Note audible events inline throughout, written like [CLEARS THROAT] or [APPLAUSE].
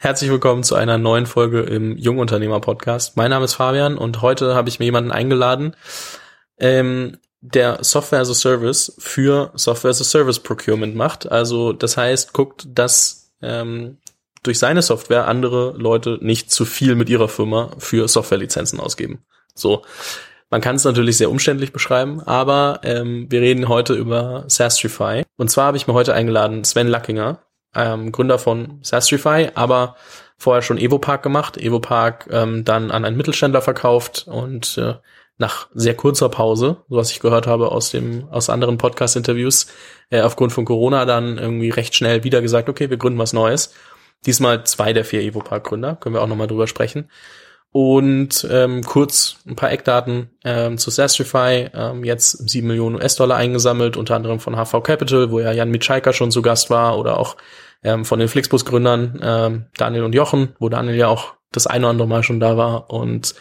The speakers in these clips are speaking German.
Herzlich willkommen zu einer neuen Folge im Jungunternehmer Podcast. Mein Name ist Fabian und heute habe ich mir jemanden eingeladen, ähm, der Software as a Service für Software as a Service Procurement macht. Also das heißt, guckt, dass ähm, durch seine Software andere Leute nicht zu viel mit ihrer Firma für Softwarelizenzen ausgeben. So. Man kann es natürlich sehr umständlich beschreiben, aber ähm, wir reden heute über Sastrify. Und zwar habe ich mir heute eingeladen Sven Lackinger, ähm, Gründer von Sastrify, aber vorher schon Evopark gemacht. Evopark ähm, dann an einen Mittelständler verkauft und äh, nach sehr kurzer Pause, so was ich gehört habe aus dem aus anderen Podcast-Interviews, äh, aufgrund von Corona dann irgendwie recht schnell wieder gesagt, okay, wir gründen was Neues. Diesmal zwei der vier Evopark-Gründer, können wir auch nochmal drüber sprechen. Und ähm, kurz ein paar Eckdaten ähm, zu Sastrify. Ähm, jetzt sieben Millionen US-Dollar eingesammelt, unter anderem von HV Capital, wo ja Jan Mitschaiker schon zu Gast war, oder auch ähm, von den Flixbus-Gründern ähm, Daniel und Jochen, wo Daniel ja auch das eine oder andere Mal schon da war. Und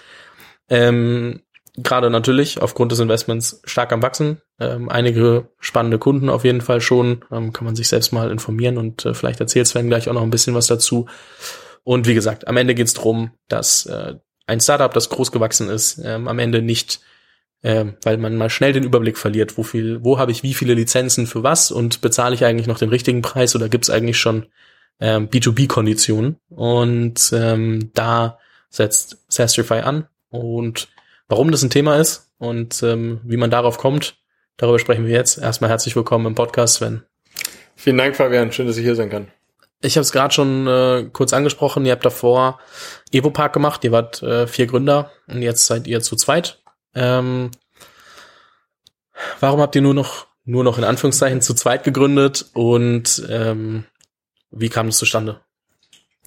ähm, gerade natürlich aufgrund des Investments stark am Wachsen. Ähm, einige spannende Kunden auf jeden Fall schon. Ähm, kann man sich selbst mal informieren und äh, vielleicht erzählt Sven gleich auch noch ein bisschen was dazu. Und wie gesagt, am Ende geht es darum, dass äh, ein Startup, das groß gewachsen ist, ähm, am Ende nicht, äh, weil man mal schnell den Überblick verliert, wo viel, wo habe ich wie viele Lizenzen für was und bezahle ich eigentlich noch den richtigen Preis oder gibt es eigentlich schon ähm, B2B-Konditionen? Und ähm, da setzt Sastrify an und warum das ein Thema ist und ähm, wie man darauf kommt, darüber sprechen wir jetzt. Erstmal herzlich willkommen im Podcast, Sven. Vielen Dank, Fabian. Schön, dass ich hier sein kann. Ich habe es gerade schon äh, kurz angesprochen. Ihr habt davor Evopark gemacht. Ihr wart äh, vier Gründer und jetzt seid ihr zu zweit. Ähm, warum habt ihr nur noch nur noch in Anführungszeichen zu zweit gegründet und ähm, wie kam das zustande?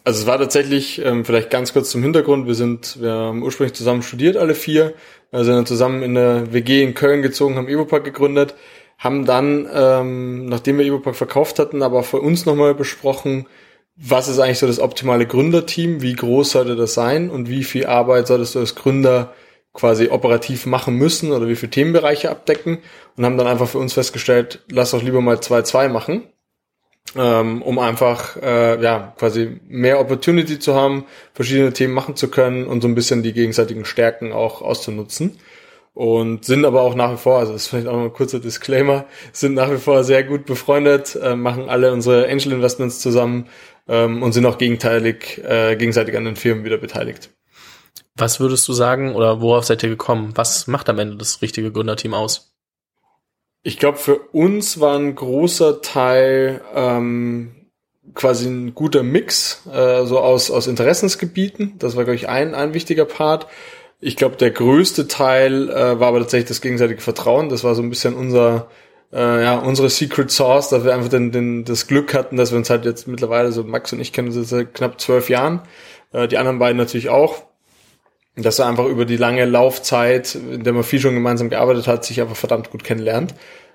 Also es war tatsächlich, ähm, vielleicht ganz kurz zum Hintergrund, wir sind, wir haben ursprünglich zusammen studiert, alle vier, dann zusammen in der WG in Köln gezogen, haben Evopark gegründet haben dann, ähm, nachdem wir Evopack verkauft hatten, aber für uns nochmal besprochen, was ist eigentlich so das optimale Gründerteam, wie groß sollte das sein? Und wie viel Arbeit solltest du als Gründer quasi operativ machen müssen oder wie viele Themenbereiche abdecken? Und haben dann einfach für uns festgestellt, lass doch lieber mal 2-2 machen, ähm, um einfach äh, ja quasi mehr Opportunity zu haben, verschiedene Themen machen zu können und so ein bisschen die gegenseitigen Stärken auch auszunutzen und sind aber auch nach wie vor, also das ist vielleicht auch noch ein kurzer Disclaimer, sind nach wie vor sehr gut befreundet, äh, machen alle unsere Angel Investments zusammen ähm, und sind auch gegenteilig, äh, gegenseitig an den Firmen wieder beteiligt. Was würdest du sagen oder worauf seid ihr gekommen? Was macht am Ende das richtige Gründerteam aus? Ich glaube, für uns war ein großer Teil ähm, quasi ein guter Mix äh, so aus, aus Interessensgebieten. Das war, glaube ich, ein, ein wichtiger Part. Ich glaube, der größte Teil äh, war aber tatsächlich das gegenseitige Vertrauen. Das war so ein bisschen unser, äh, ja, unsere Secret Source, dass wir einfach den, den, das Glück hatten, dass wir uns halt jetzt mittlerweile, so Max und ich kennen uns seit knapp zwölf Jahren, äh, die anderen beiden natürlich auch. Dass er einfach über die lange Laufzeit, in der man viel schon gemeinsam gearbeitet hat, sich einfach verdammt gut kennenlernt.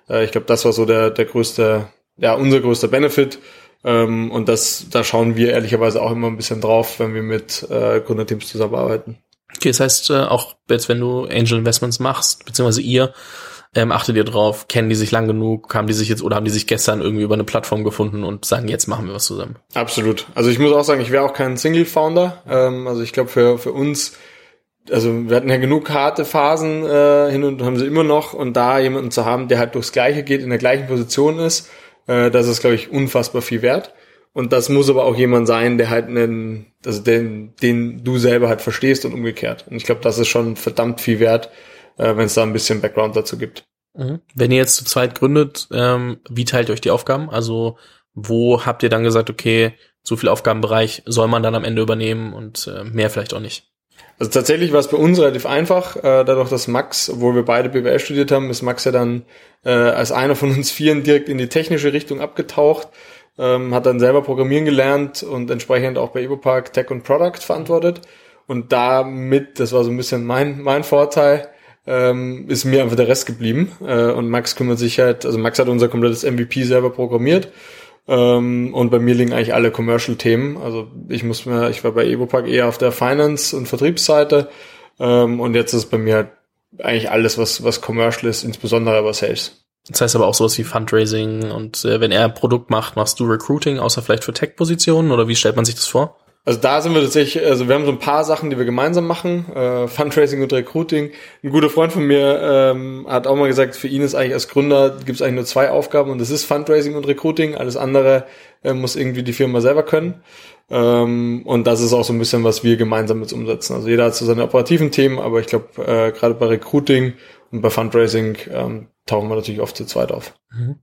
Äh, ich glaube, das war so der, der größte, ja, unser größter Benefit. Ähm, und das, da schauen wir ehrlicherweise auch immer ein bisschen drauf, wenn wir mit äh, Gründerteams zusammenarbeiten. Okay, das heißt, äh, auch jetzt, wenn du Angel Investments machst, beziehungsweise ihr, ähm, achtet ihr drauf, kennen die sich lang genug, haben die sich jetzt oder haben die sich gestern irgendwie über eine Plattform gefunden und sagen, jetzt machen wir was zusammen? Absolut. Also ich muss auch sagen, ich wäre auch kein Single-Founder. Ähm, also ich glaube, für, für uns, also wir hatten ja genug harte Phasen äh, hin und haben sie immer noch und da jemanden zu haben, der halt durchs Gleiche geht, in der gleichen Position ist, äh, das ist, glaube ich, unfassbar viel wert. Und das muss aber auch jemand sein, der halt einen, also den, den du selber halt verstehst und umgekehrt. Und ich glaube, das ist schon verdammt viel wert, äh, wenn es da ein bisschen Background dazu gibt. Mhm. Wenn ihr jetzt zu zweit gründet, ähm, wie teilt ihr euch die Aufgaben? Also wo habt ihr dann gesagt, okay, so viel Aufgabenbereich soll man dann am Ende übernehmen und äh, mehr vielleicht auch nicht? Also tatsächlich war es bei uns relativ einfach, äh, dadurch, dass Max, obwohl wir beide BWL studiert haben, ist Max ja dann äh, als einer von uns [LAUGHS] Vieren direkt in die technische Richtung abgetaucht ähm, hat dann selber Programmieren gelernt und entsprechend auch bei EvoPark Tech und Product verantwortet. Und damit, das war so ein bisschen mein, mein Vorteil, ähm, ist mir einfach der Rest geblieben. Äh, und Max kümmert sich halt, also Max hat unser komplettes MVP selber programmiert. Ähm, und bei mir liegen eigentlich alle Commercial-Themen. Also ich muss mir, ich war bei EvoPark eher auf der Finance- und Vertriebsseite. Ähm, und jetzt ist bei mir halt eigentlich alles, was, was Commercial ist, insbesondere aber Sales. Das heißt aber auch sowas wie Fundraising und äh, wenn er ein Produkt macht, machst du Recruiting, außer vielleicht für Tech-Positionen oder wie stellt man sich das vor? Also da sind wir tatsächlich, also wir haben so ein paar Sachen, die wir gemeinsam machen, äh, Fundraising und Recruiting. Ein guter Freund von mir ähm, hat auch mal gesagt, für ihn ist eigentlich als Gründer gibt es eigentlich nur zwei Aufgaben und das ist Fundraising und Recruiting. Alles andere äh, muss irgendwie die Firma selber können. Ähm, und das ist auch so ein bisschen, was wir gemeinsam jetzt umsetzen. Also jeder hat so seine operativen Themen, aber ich glaube, äh, gerade bei Recruiting und bei Fundraising ähm, tauchen wir natürlich oft zu zweit auf. Mhm.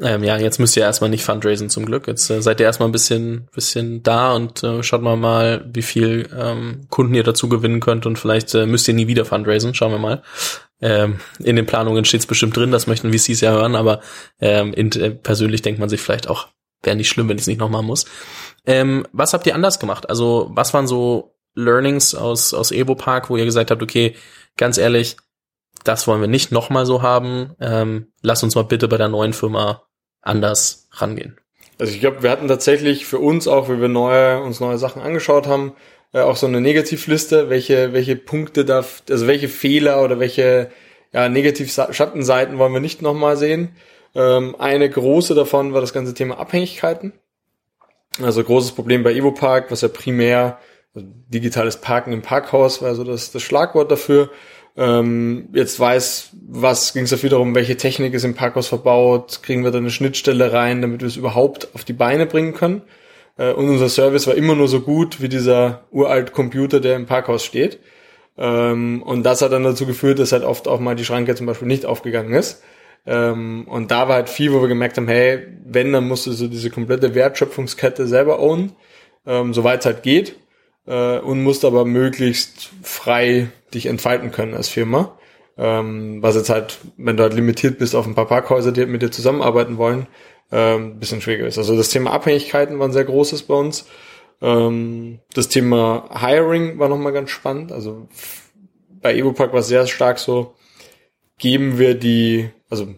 Ähm, ja, jetzt müsst ihr erstmal nicht fundraisen zum Glück. Jetzt äh, seid ihr erstmal ein bisschen, bisschen da und äh, schaut mal mal, wie viel ähm, Kunden ihr dazu gewinnen könnt und vielleicht äh, müsst ihr nie wieder fundraisen. Schauen wir mal. Ähm, in den Planungen steht es bestimmt drin, das möchten VCs ja hören, aber ähm, in, äh, persönlich denkt man sich vielleicht auch, wäre nicht schlimm, wenn ich es nicht nochmal muss. Ähm, was habt ihr anders gemacht? Also was waren so Learnings aus, aus Evo Park, wo ihr gesagt habt, okay, ganz ehrlich, das wollen wir nicht nochmal so haben. Ähm, lass uns mal bitte bei der neuen Firma anders rangehen. Also ich glaube, wir hatten tatsächlich für uns auch, wie wir neue, uns neue Sachen angeschaut haben, äh, auch so eine Negativliste, welche, welche Punkte darf, also welche Fehler oder welche ja, Negativ-Schattenseiten wollen wir nicht nochmal sehen. Ähm, eine große davon war das ganze Thema Abhängigkeiten. Also großes Problem bei Evo Park, was ja primär also digitales Parken im Parkhaus war so das, das Schlagwort dafür ähm, jetzt weiß, was ging es dafür darum, welche Technik ist im Parkhaus verbaut, kriegen wir da eine Schnittstelle rein, damit wir es überhaupt auf die Beine bringen können. Äh, und unser Service war immer nur so gut wie dieser uralt Computer, der im Parkhaus steht. Ähm, und das hat dann dazu geführt, dass halt oft auch mal die Schranke zum Beispiel nicht aufgegangen ist. Ähm, und da war halt viel, wo wir gemerkt haben, hey, wenn, dann musst du so diese komplette Wertschöpfungskette selber ownen, ähm, soweit es halt geht äh, und musst aber möglichst frei dich entfalten können als Firma. Ähm, was jetzt halt, wenn du halt limitiert bist auf ein paar Parkhäuser, die halt mit dir zusammenarbeiten wollen, ähm, bisschen schwieriger ist. Also das Thema Abhängigkeiten war ein sehr großes bei uns. Ähm, das Thema Hiring war nochmal ganz spannend. Also bei EvoPack war es sehr stark so, geben wir die, also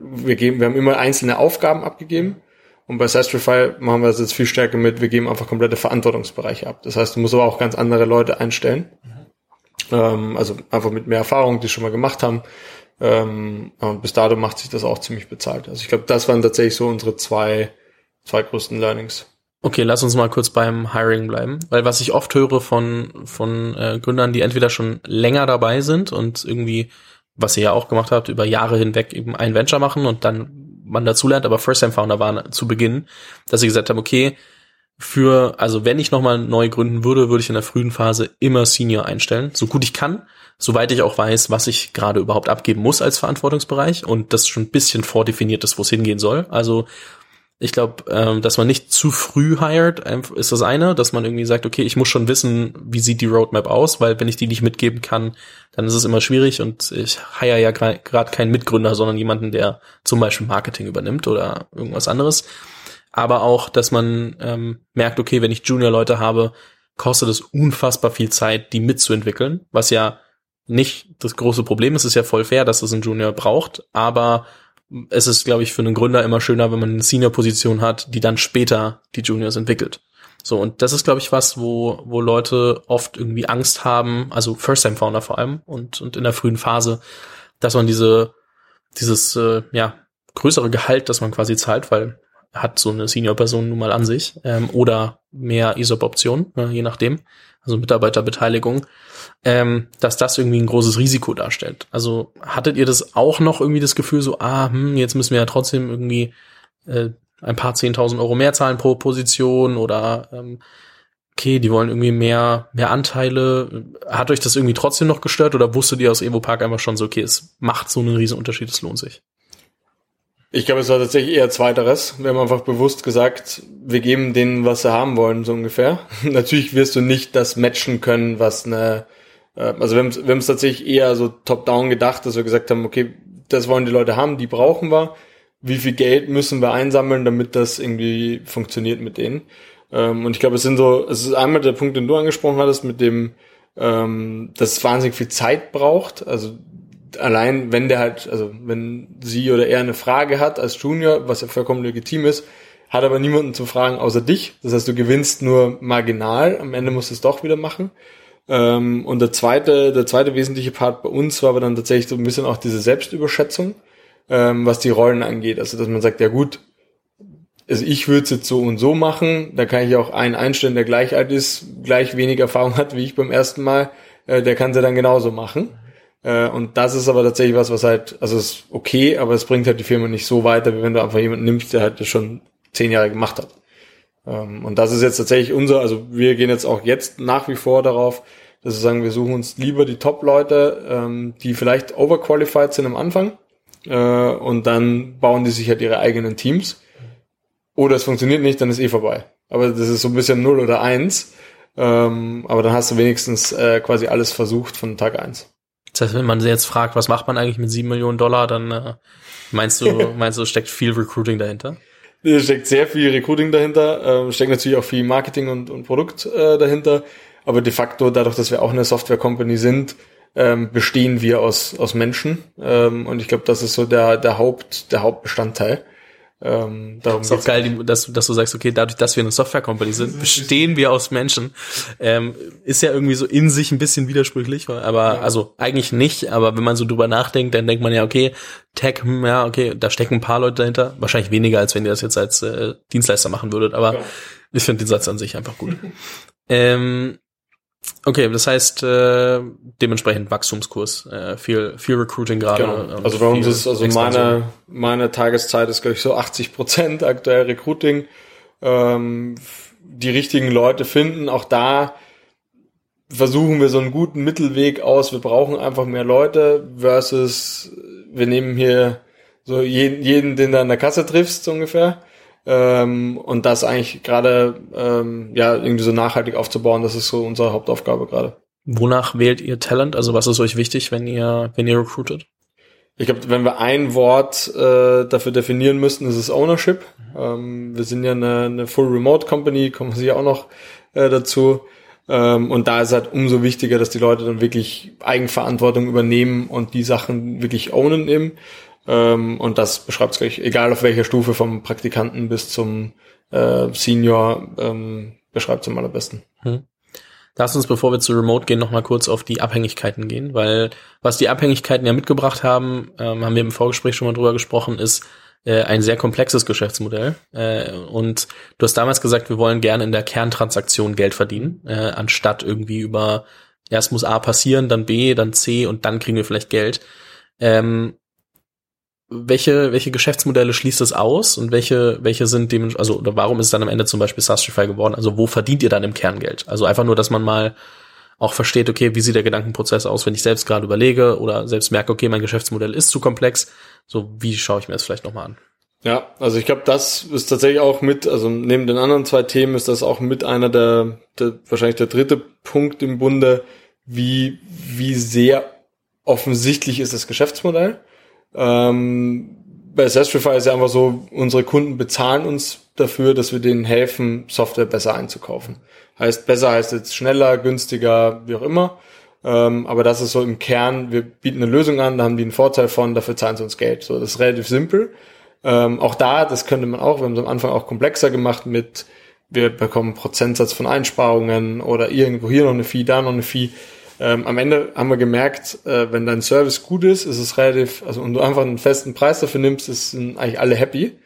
wir geben, wir haben immer einzelne Aufgaben abgegeben und bei Sastrify machen wir das jetzt viel stärker mit, wir geben einfach komplette Verantwortungsbereiche ab. Das heißt, du musst aber auch ganz andere Leute einstellen. Mhm. Ähm, also einfach mit mehr Erfahrung, die schon mal gemacht haben. Ähm, und bis dato macht sich das auch ziemlich bezahlt. Also ich glaube, das waren tatsächlich so unsere zwei, zwei größten Learnings. Okay, lass uns mal kurz beim Hiring bleiben, weil was ich oft höre von von äh, Gründern, die entweder schon länger dabei sind und irgendwie, was ihr ja auch gemacht habt, über Jahre hinweg eben ein Venture machen und dann man dazulernt, aber First-Time-Founder waren zu Beginn, dass sie gesagt haben, okay, für, also wenn ich nochmal neu gründen würde, würde ich in der frühen Phase immer Senior einstellen, so gut ich kann, soweit ich auch weiß, was ich gerade überhaupt abgeben muss als Verantwortungsbereich und das schon ein bisschen vordefiniert ist, wo es hingehen soll. Also ich glaube, ähm, dass man nicht zu früh hired, ist das eine, dass man irgendwie sagt, okay, ich muss schon wissen, wie sieht die Roadmap aus, weil wenn ich die nicht mitgeben kann, dann ist es immer schwierig und ich hire ja gerade keinen Mitgründer, sondern jemanden, der zum Beispiel Marketing übernimmt oder irgendwas anderes. Aber auch, dass man ähm, merkt, okay, wenn ich Junior-Leute habe, kostet es unfassbar viel Zeit, die mitzuentwickeln, was ja nicht das große Problem ist. Es ist ja voll fair, dass es ein Junior braucht, aber es ist, glaube ich, für einen Gründer immer schöner, wenn man eine Senior-Position hat, die dann später die Juniors entwickelt. So, und das ist, glaube ich, was, wo, wo Leute oft irgendwie Angst haben, also First-Time-Founder vor allem und, und in der frühen Phase, dass man diese, dieses, äh, ja, größere Gehalt, das man quasi zahlt, weil hat so eine Senior-Person nun mal an sich, ähm, oder mehr ESOP-Optionen, ne, je nachdem, also Mitarbeiterbeteiligung, ähm, dass das irgendwie ein großes Risiko darstellt. Also hattet ihr das auch noch irgendwie das Gefühl so, ah, hm, jetzt müssen wir ja trotzdem irgendwie äh, ein paar zehntausend Euro mehr zahlen pro Position oder ähm, okay, die wollen irgendwie mehr, mehr Anteile. Hat euch das irgendwie trotzdem noch gestört oder wusstet ihr aus Evo Park einfach schon so, okay, es macht so einen riesen Unterschied, es lohnt sich? Ich glaube, es war tatsächlich eher zweiteres. Wir haben einfach bewusst gesagt, wir geben denen, was sie haben wollen, so ungefähr. [LAUGHS] Natürlich wirst du nicht das matchen können, was eine, äh, also wir haben, wir haben es tatsächlich eher so top-down gedacht, dass wir gesagt haben, okay, das wollen die Leute haben, die brauchen wir. Wie viel Geld müssen wir einsammeln, damit das irgendwie funktioniert mit denen? Ähm, und ich glaube, es sind so, es ist einmal der Punkt, den du angesprochen hattest, mit dem, ähm, dass es wahnsinnig viel Zeit braucht. Also allein wenn der halt, also wenn sie oder er eine Frage hat als Junior, was ja vollkommen legitim ist, hat aber niemanden zu fragen außer dich. Das heißt, du gewinnst nur marginal. Am Ende musst du es doch wieder machen. Ähm, und der zweite, der zweite wesentliche Part bei uns war aber dann tatsächlich so ein bisschen auch diese Selbstüberschätzung, ähm, was die Rollen angeht. Also, dass man sagt, ja gut, also ich würde es jetzt so und so machen, da kann ich auch einen einstellen, der gleich alt ist, gleich wenig Erfahrung hat wie ich beim ersten Mal, äh, der kann sie dann genauso machen. Äh, und das ist aber tatsächlich was, was halt, also ist okay, aber es bringt halt die Firma nicht so weiter, wie wenn du einfach jemanden nimmst, der halt das schon zehn Jahre gemacht hat. Ähm, und das ist jetzt tatsächlich unser, also wir gehen jetzt auch jetzt nach wie vor darauf, dass wir sagen, wir suchen uns lieber die Top-Leute, ähm, die vielleicht overqualified sind am Anfang, äh, und dann bauen die sich halt ihre eigenen Teams. Oder es funktioniert nicht, dann ist eh vorbei. Aber das ist so ein bisschen null oder eins. Ähm, aber dann hast du wenigstens äh, quasi alles versucht von Tag eins. Das heißt, wenn man jetzt fragt, was macht man eigentlich mit sieben Millionen Dollar, dann äh, meinst du, [LAUGHS] meinst du, steckt viel Recruiting dahinter? Da steckt sehr viel Recruiting dahinter, äh, steckt natürlich auch viel Marketing und, und Produkt äh, dahinter. Aber de facto, dadurch, dass wir auch eine Software-Company sind, ähm, bestehen wir aus, aus Menschen. Ähm, und ich glaube, das ist so der, der Haupt, der Hauptbestandteil. Ähm, darum ist auch geil, dass, dass du sagst, okay, dadurch, dass wir eine Software-Company sind, bestehen wir aus Menschen. Ähm, ist ja irgendwie so in sich ein bisschen widersprüchlich, aber ja. also eigentlich nicht, aber wenn man so drüber nachdenkt, dann denkt man ja, okay, Tech, hm, ja, okay, da stecken ein paar Leute dahinter. Wahrscheinlich weniger, als wenn ihr das jetzt als äh, Dienstleister machen würdet, aber ja. ich finde den Satz an sich einfach gut. [LAUGHS] ähm, Okay, das heißt äh, dementsprechend Wachstumskurs, äh, viel viel Recruiting gerade. Genau. Also bei uns ist also meine meine Tageszeit ist glaube ich so 80 Prozent aktuell Recruiting, ähm, die richtigen Leute finden. Auch da versuchen wir so einen guten Mittelweg aus. Wir brauchen einfach mehr Leute versus wir nehmen hier so jeden, jeden den du an der Kasse triffst so ungefähr. Ähm, und das eigentlich gerade ähm, ja irgendwie so nachhaltig aufzubauen, das ist so unsere Hauptaufgabe gerade. Wonach wählt ihr Talent? Also was ist euch wichtig, wenn ihr wenn ihr recruitet? Ich glaube, wenn wir ein Wort äh, dafür definieren müssten, ist es Ownership. Ähm, wir sind ja eine, eine Full Remote Company, kommen Sie ja auch noch äh, dazu. Ähm, und da ist halt umso wichtiger, dass die Leute dann wirklich Eigenverantwortung übernehmen und die Sachen wirklich ownen eben. Ähm, und das beschreibt es gleich, egal auf welcher Stufe, vom Praktikanten bis zum äh, Senior, ähm, beschreibt es am allerbesten. Hm. Lass uns, bevor wir zu Remote gehen, nochmal kurz auf die Abhängigkeiten gehen, weil was die Abhängigkeiten ja mitgebracht haben, ähm, haben wir im Vorgespräch schon mal drüber gesprochen, ist äh, ein sehr komplexes Geschäftsmodell. Äh, und du hast damals gesagt, wir wollen gerne in der Kerntransaktion Geld verdienen, äh, anstatt irgendwie über erst muss A passieren, dann B, dann C und dann kriegen wir vielleicht Geld. Ähm, welche, welche Geschäftsmodelle schließt es aus und welche, welche sind dem, also oder warum ist es dann am Ende zum Beispiel Sastrify geworden? Also wo verdient ihr dann im Kerngeld? Also einfach nur, dass man mal auch versteht, okay, wie sieht der Gedankenprozess aus, wenn ich selbst gerade überlege oder selbst merke, okay, mein Geschäftsmodell ist zu komplex. So, wie schaue ich mir das vielleicht nochmal an? Ja, also ich glaube, das ist tatsächlich auch mit, also neben den anderen zwei Themen ist das auch mit einer der, der wahrscheinlich der dritte Punkt im Bunde, wie, wie sehr offensichtlich ist das Geschäftsmodell. Ähm, bei Sastrify ist ja einfach so, unsere Kunden bezahlen uns dafür, dass wir denen helfen, Software besser einzukaufen. Heißt, besser heißt jetzt schneller, günstiger, wie auch immer. Ähm, aber das ist so im Kern, wir bieten eine Lösung an, da haben die einen Vorteil von, dafür zahlen sie uns Geld. So, das ist relativ simpel. Ähm, auch da, das könnte man auch, wir haben es am Anfang auch komplexer gemacht mit, wir bekommen Prozentsatz von Einsparungen oder irgendwo hier noch eine Fee, da noch eine Fee. Ähm, am Ende haben wir gemerkt, äh, wenn dein Service gut ist, ist es relativ, also und du einfach einen festen Preis dafür nimmst, sind eigentlich alle happy.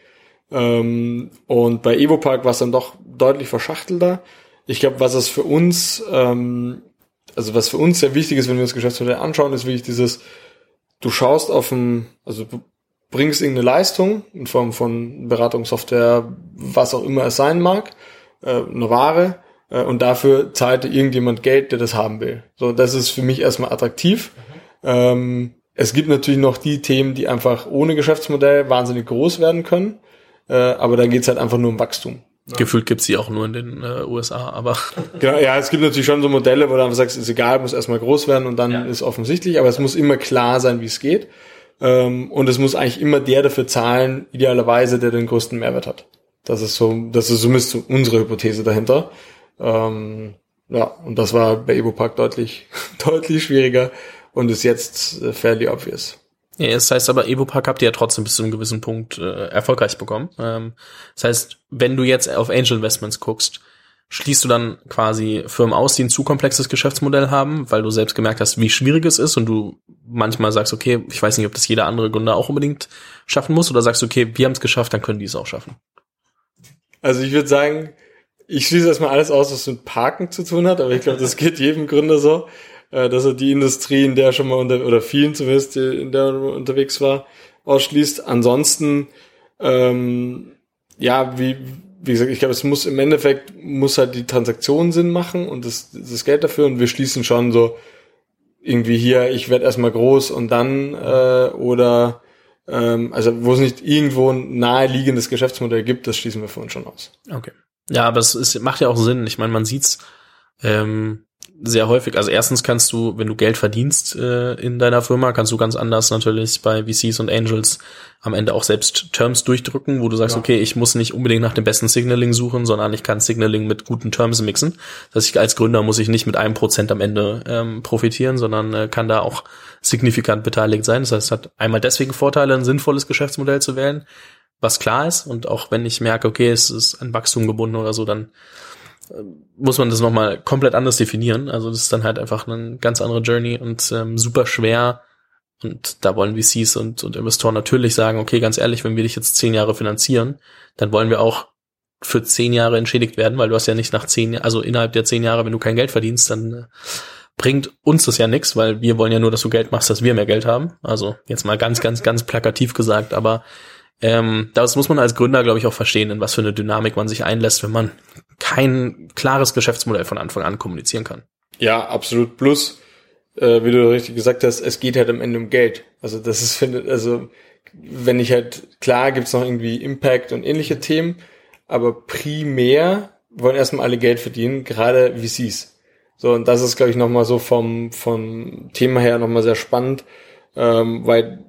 Ähm, und bei Evopark war es dann doch deutlich verschachtelter. Ich glaube, was es für uns, ähm, also was für uns sehr wichtig ist, wenn wir uns Geschäftsmodell anschauen, ist wirklich dieses, du schaust auf ein, also du bringst irgendeine Leistung in Form von Beratungssoftware, was auch immer es sein mag, äh, eine Ware, äh, und dafür zahlte irgendjemand Geld, der das haben will. So, das ist für mich erstmal attraktiv. Mhm. Ähm, es gibt natürlich noch die Themen, die einfach ohne Geschäftsmodell wahnsinnig groß werden können, äh, aber da geht's halt einfach nur um Wachstum. Ja. Gefühlt gibt's die auch nur in den äh, USA, aber. [LAUGHS] Genau, ja, es gibt natürlich schon so Modelle, wo du einfach sagst, ist egal, muss erstmal groß werden und dann ja. ist offensichtlich, aber es muss immer klar sein, wie es geht. Ähm, und es muss eigentlich immer der dafür zahlen, idealerweise, der den größten Mehrwert hat. Das ist so, das ist zumindest so unsere Hypothese dahinter. Ähm, ja, und das war bei Evo Park deutlich, [LAUGHS] deutlich schwieriger und ist jetzt äh, fairly obvious. Ja, das heißt aber, Evo Park habt ihr ja trotzdem bis zu einem gewissen Punkt äh, erfolgreich bekommen. Ähm, das heißt, wenn du jetzt auf Angel Investments guckst, schließt du dann quasi Firmen aus, die ein zu komplexes Geschäftsmodell haben, weil du selbst gemerkt hast, wie schwierig es ist und du manchmal sagst, okay, ich weiß nicht, ob das jeder andere Gründer auch unbedingt schaffen muss, oder sagst, okay, wir haben es geschafft, dann können die es auch schaffen. Also ich würde sagen, ich schließe erstmal alles aus, was mit Parken zu tun hat, aber ich glaube, das [LAUGHS] geht jedem Gründer so, äh, dass er die Industrie, in der er schon mal unter, oder vielen zumindest, in der er unterwegs war, ausschließt. Ansonsten, ähm, ja, wie, wie gesagt, ich glaube, es muss im Endeffekt, muss halt die Transaktion Sinn machen und das, das Geld dafür und wir schließen schon so irgendwie hier, ich werde erstmal groß und dann, äh, oder ähm, also wo es nicht irgendwo ein naheliegendes Geschäftsmodell gibt, das schließen wir für uns schon aus. Okay. Ja, aber es ist, macht ja auch Sinn. Ich meine, man sieht's ähm, sehr häufig. Also erstens kannst du, wenn du Geld verdienst äh, in deiner Firma, kannst du ganz anders natürlich bei VCs und Angels am Ende auch selbst Terms durchdrücken, wo du sagst, ja. okay, ich muss nicht unbedingt nach dem besten Signaling suchen, sondern ich kann Signaling mit guten Terms mixen. Das heißt, ich als Gründer muss ich nicht mit einem Prozent am Ende ähm, profitieren, sondern äh, kann da auch signifikant beteiligt sein. Das heißt, es hat einmal deswegen Vorteile, ein sinnvolles Geschäftsmodell zu wählen, was klar ist. Und auch wenn ich merke, okay, es ist an Wachstum gebunden oder so, dann äh, muss man das nochmal komplett anders definieren. Also das ist dann halt einfach eine ganz andere Journey und ähm, super schwer. Und da wollen VCs und, und Investoren natürlich sagen, okay, ganz ehrlich, wenn wir dich jetzt zehn Jahre finanzieren, dann wollen wir auch für zehn Jahre entschädigt werden, weil du hast ja nicht nach zehn, also innerhalb der zehn Jahre, wenn du kein Geld verdienst, dann äh, bringt uns das ja nichts, weil wir wollen ja nur, dass du Geld machst, dass wir mehr Geld haben. Also jetzt mal ganz, ganz, ganz plakativ gesagt, aber ähm, das muss man als Gründer, glaube ich, auch verstehen, in was für eine Dynamik man sich einlässt, wenn man kein klares Geschäftsmodell von Anfang an kommunizieren kann. Ja, absolut. Plus, äh, wie du richtig gesagt hast, es geht halt am Ende um Geld. Also das ist, finde, also wenn ich halt, klar gibt's noch irgendwie Impact und ähnliche Themen, aber primär wollen erstmal alle Geld verdienen, gerade VCs. So, und das ist, glaube ich, nochmal so vom, vom Thema her nochmal sehr spannend, ähm, weil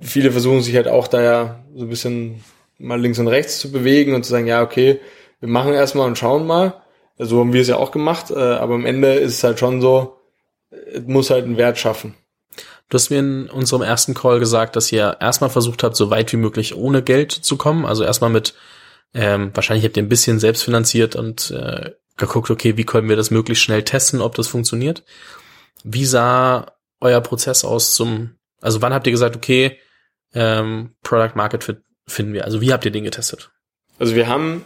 viele versuchen sich halt auch da ja so ein bisschen mal links und rechts zu bewegen und zu sagen, ja, okay, wir machen erstmal und schauen mal. So haben wir es ja auch gemacht, äh, aber am Ende ist es halt schon so, es muss halt einen Wert schaffen. Du hast mir in unserem ersten Call gesagt, dass ihr erstmal versucht habt, so weit wie möglich ohne Geld zu kommen. Also erstmal mit, ähm, wahrscheinlich habt ihr ein bisschen selbst finanziert und äh, geguckt, okay, wie können wir das möglichst schnell testen, ob das funktioniert. Wie sah euer Prozess aus zum, also wann habt ihr gesagt, okay, ähm, Product Market Fit finden wir? Also wie habt ihr den getestet? Also wir haben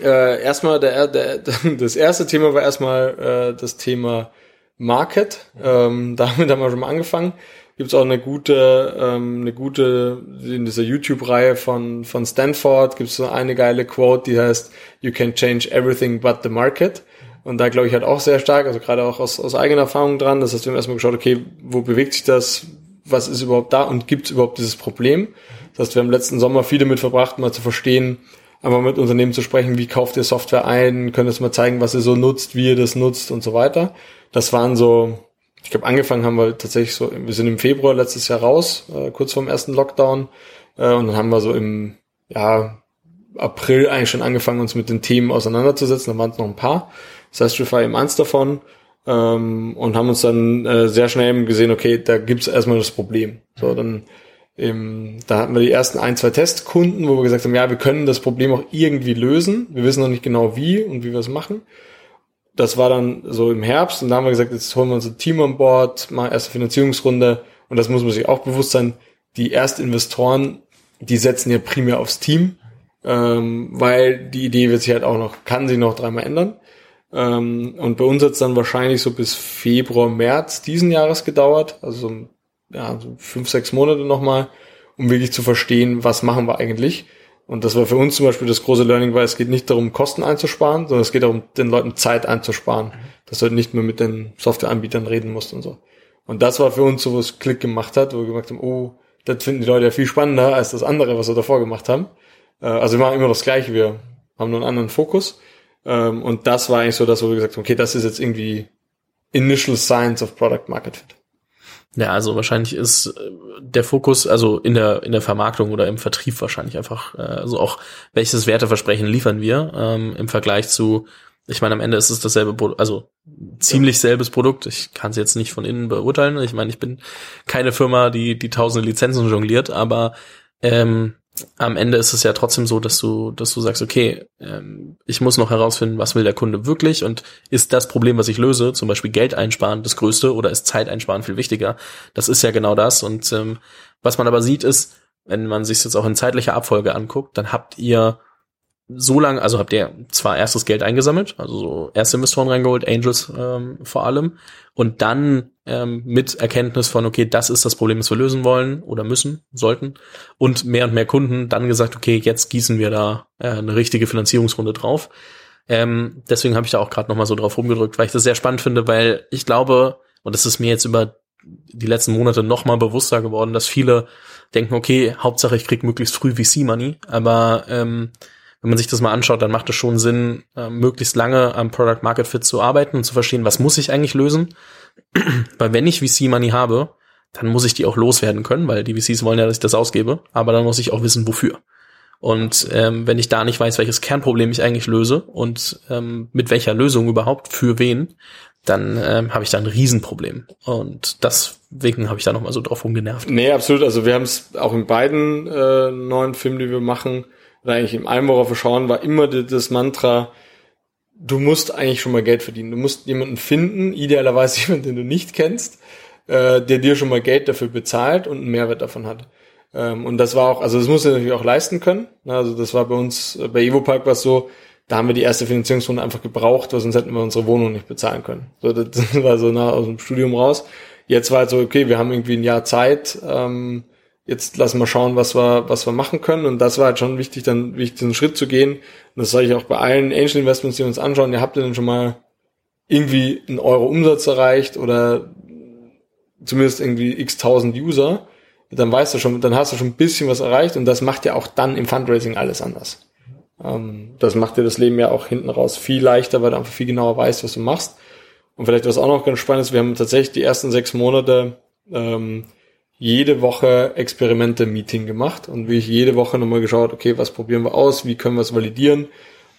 äh, erstmal der, der, [LAUGHS] das erste Thema war erstmal äh, das Thema Market. Ähm, [LAUGHS] damit haben wir schon mal angefangen. Gibt es auch eine gute, ähm, eine gute in dieser YouTube-Reihe von von Stanford gibt es so eine geile Quote, die heißt "You can change everything but the market." Und da glaube ich halt auch sehr stark, also gerade auch aus, aus eigener Erfahrung dran. Das heißt, wir haben erstmal geschaut, okay, wo bewegt sich das? Was ist überhaupt da und gibt es überhaupt dieses Problem. Das heißt, wir haben letzten Sommer viel damit verbracht, mal zu verstehen, einmal mit Unternehmen zu sprechen, wie kauft ihr Software ein, könnt ihr mal zeigen, was ihr so nutzt, wie ihr das nutzt und so weiter. Das waren so, ich glaube, angefangen haben wir tatsächlich so, wir sind im Februar letztes Jahr raus, äh, kurz vorm ersten Lockdown, äh, und dann haben wir so im, ja, April eigentlich schon angefangen, uns mit den Themen auseinanderzusetzen, da waren es noch ein paar. Das heißt, wir fahren eben eins davon ähm, und haben uns dann äh, sehr schnell gesehen, okay, da gibt's erstmal das Problem. So, dann ähm, da hatten wir die ersten ein, zwei Testkunden, wo wir gesagt haben, ja, wir können das Problem auch irgendwie lösen. Wir wissen noch nicht genau wie und wie wir es machen. Das war dann so im Herbst und da haben wir gesagt, jetzt holen wir unser Team an Bord, machen erste Finanzierungsrunde und das muss man sich auch bewusst sein. Die Erstinvestoren, die setzen ja primär aufs Team, ähm, weil die Idee wird sich halt auch noch, kann sich noch dreimal ändern. Ähm, und bei uns hat es dann wahrscheinlich so bis Februar, März diesen Jahres gedauert, also so, ja, so fünf, sechs Monate nochmal, um wirklich zu verstehen, was machen wir eigentlich. Und das war für uns zum Beispiel das große Learning, weil es geht nicht darum, Kosten einzusparen, sondern es geht darum, den Leuten Zeit einzusparen, dass du halt nicht mehr mit den Softwareanbietern reden musst und so. Und das war für uns so, was Klick gemacht hat, wo wir gesagt haben, oh, das finden die Leute ja viel spannender als das andere, was wir davor gemacht haben. Äh, also wir machen immer das Gleiche, wir haben nur einen anderen Fokus. Ähm, und das war eigentlich so das, wo wir gesagt haben, okay, das ist jetzt irgendwie Initial Science of Product Market Fit. Ja, also wahrscheinlich ist äh, der Fokus, also in der in der Vermarktung oder im Vertrieb wahrscheinlich einfach, äh, also auch welches Werteversprechen liefern wir ähm, im Vergleich zu, ich meine, am Ende ist es dasselbe, also ziemlich selbes Produkt. Ich kann es jetzt nicht von innen beurteilen. Ich meine, ich bin keine Firma, die die tausende Lizenzen jongliert, aber ähm, am Ende ist es ja trotzdem so, dass du, dass du sagst, okay, ähm, ich muss noch herausfinden, was will der Kunde wirklich und ist das Problem, was ich löse, zum Beispiel Geld einsparen, das Größte oder ist Zeit einsparen viel wichtiger? Das ist ja genau das. Und ähm, was man aber sieht ist, wenn man sich jetzt auch in zeitlicher Abfolge anguckt, dann habt ihr so lange, also habt ihr zwar erstes Geld eingesammelt, also so erste Investoren reingeholt, Angels ähm, vor allem, und dann ähm, mit Erkenntnis von, okay, das ist das Problem, das wir lösen wollen oder müssen, sollten, und mehr und mehr Kunden, dann gesagt, okay, jetzt gießen wir da äh, eine richtige Finanzierungsrunde drauf. Ähm, deswegen habe ich da auch gerade nochmal so drauf rumgedrückt, weil ich das sehr spannend finde, weil ich glaube, und das ist mir jetzt über die letzten Monate nochmal bewusster geworden, dass viele denken, okay, Hauptsache ich krieg möglichst früh VC-Money, aber ähm, wenn man sich das mal anschaut, dann macht es schon Sinn, äh, möglichst lange am Product Market Fit zu arbeiten und zu verstehen, was muss ich eigentlich lösen. [CLEARS THROAT] weil wenn ich VC Money habe, dann muss ich die auch loswerden können, weil die VCs wollen ja, dass ich das ausgebe, aber dann muss ich auch wissen, wofür. Und ähm, wenn ich da nicht weiß, welches Kernproblem ich eigentlich löse und ähm, mit welcher Lösung überhaupt, für wen, dann ähm, habe ich da ein Riesenproblem. Und deswegen habe ich da nochmal so drauf rumgenervt. Nee, absolut. Also wir haben es auch in beiden äh, neuen Filmen, die wir machen, oder eigentlich im allem, worauf wir schauen, war immer das Mantra, du musst eigentlich schon mal Geld verdienen. Du musst jemanden finden, idealerweise [LAUGHS] jemanden, den du nicht kennst, äh, der dir schon mal Geld dafür bezahlt und einen Mehrwert davon hat. Ähm, und das war auch, also das musst du natürlich auch leisten können. Also das war bei uns, äh, bei Evopark war es so, da haben wir die erste Finanzierungsrunde einfach gebraucht, weil sonst hätten wir unsere Wohnung nicht bezahlen können. So, das [LAUGHS] war so nah aus dem Studium raus. Jetzt war halt so, okay, wir haben irgendwie ein Jahr Zeit, ähm, jetzt lassen wir schauen, was wir, was wir machen können. Und das war halt schon wichtig, dann wichtig, diesen Schritt zu gehen. Und das sage ich auch bei allen Angel Investments, die uns anschauen. Ihr habt ihr denn schon mal irgendwie einen Euro Umsatz erreicht oder zumindest irgendwie x tausend User, dann weißt du schon, dann hast du schon ein bisschen was erreicht und das macht ja auch dann im Fundraising alles anders. Ähm, das macht dir das Leben ja auch hinten raus viel leichter, weil du einfach viel genauer weißt, was du machst. Und vielleicht was auch noch ganz spannend ist, wir haben tatsächlich die ersten sechs Monate ähm, jede Woche Experimente-Meeting gemacht und wie ich jede Woche nochmal geschaut, okay, was probieren wir aus, wie können wir es validieren.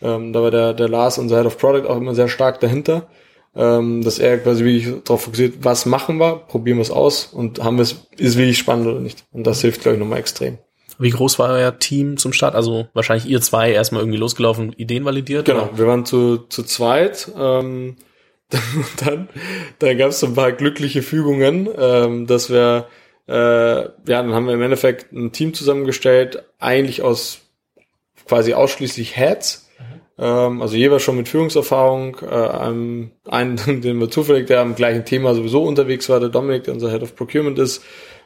Ähm, da war der, der Lars, unser Head of Product, auch immer sehr stark dahinter, ähm, dass er quasi wirklich darauf fokussiert, was machen wir, probieren wir es aus und haben wir es, ist wirklich spannend oder nicht. Und das hilft, glaube ich, nochmal extrem. Wie groß war euer Team zum Start? Also wahrscheinlich ihr zwei erstmal irgendwie losgelaufen, Ideen validiert? Genau, oder? wir waren zu, zu zweit. Ähm, [LAUGHS] dann dann gab es so ein paar glückliche Fügungen, ähm, dass wir äh, ja, dann haben wir im Endeffekt ein Team zusammengestellt, eigentlich aus quasi ausschließlich Heads. Ähm, also jeweils schon mit Führungserfahrung. Äh, einen, einen, [LAUGHS] den wir zufällig, der am gleichen Thema sowieso unterwegs war, der Dominik, der unser Head of Procurement ist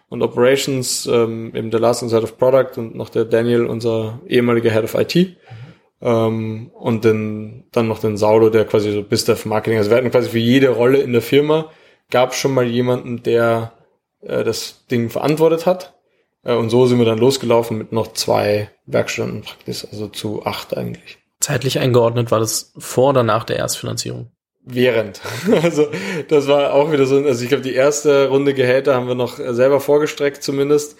und Operations, ähm, eben der Lars, unser Head of Product und noch der Daniel, unser ehemaliger Head of IT. Mhm. Ähm, und den, dann noch den Saulo, der quasi so Business Marketing. Also wir hatten quasi für jede Rolle in der Firma gab schon mal jemanden, der äh, das Ding verantwortet hat. Äh, und so sind wir dann losgelaufen mit noch zwei Werkstunden praktisch, also zu acht eigentlich. Zeitlich eingeordnet war das vor oder nach der Erstfinanzierung? Während. [LAUGHS] Also das war auch wieder so, also ich glaube, die erste Runde Gehälter haben wir noch selber vorgestreckt zumindest.